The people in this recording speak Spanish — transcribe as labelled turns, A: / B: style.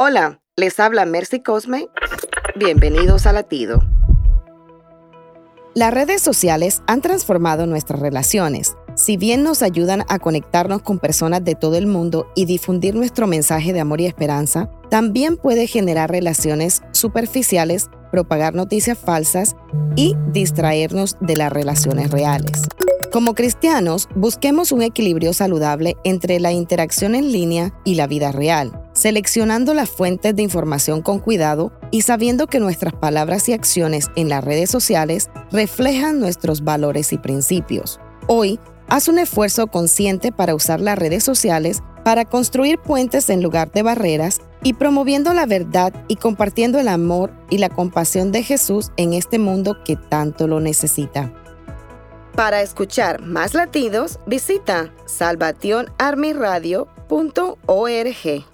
A: Hola, les habla Mercy Cosme. Bienvenidos a Latido. Las redes sociales han transformado nuestras relaciones. Si bien nos ayudan a conectarnos con personas de todo el mundo y difundir nuestro mensaje de amor y esperanza, también puede generar relaciones superficiales, propagar noticias falsas y distraernos de las relaciones reales. Como cristianos, busquemos un equilibrio saludable entre la interacción en línea y la vida real, seleccionando las fuentes de información con cuidado y sabiendo que nuestras palabras y acciones en las redes sociales reflejan nuestros valores y principios. Hoy, haz un esfuerzo consciente para usar las redes sociales para construir puentes en lugar de barreras y promoviendo la verdad y compartiendo el amor y la compasión de Jesús en este mundo que tanto lo necesita. Para escuchar más latidos, visita salvationarmyradio.org.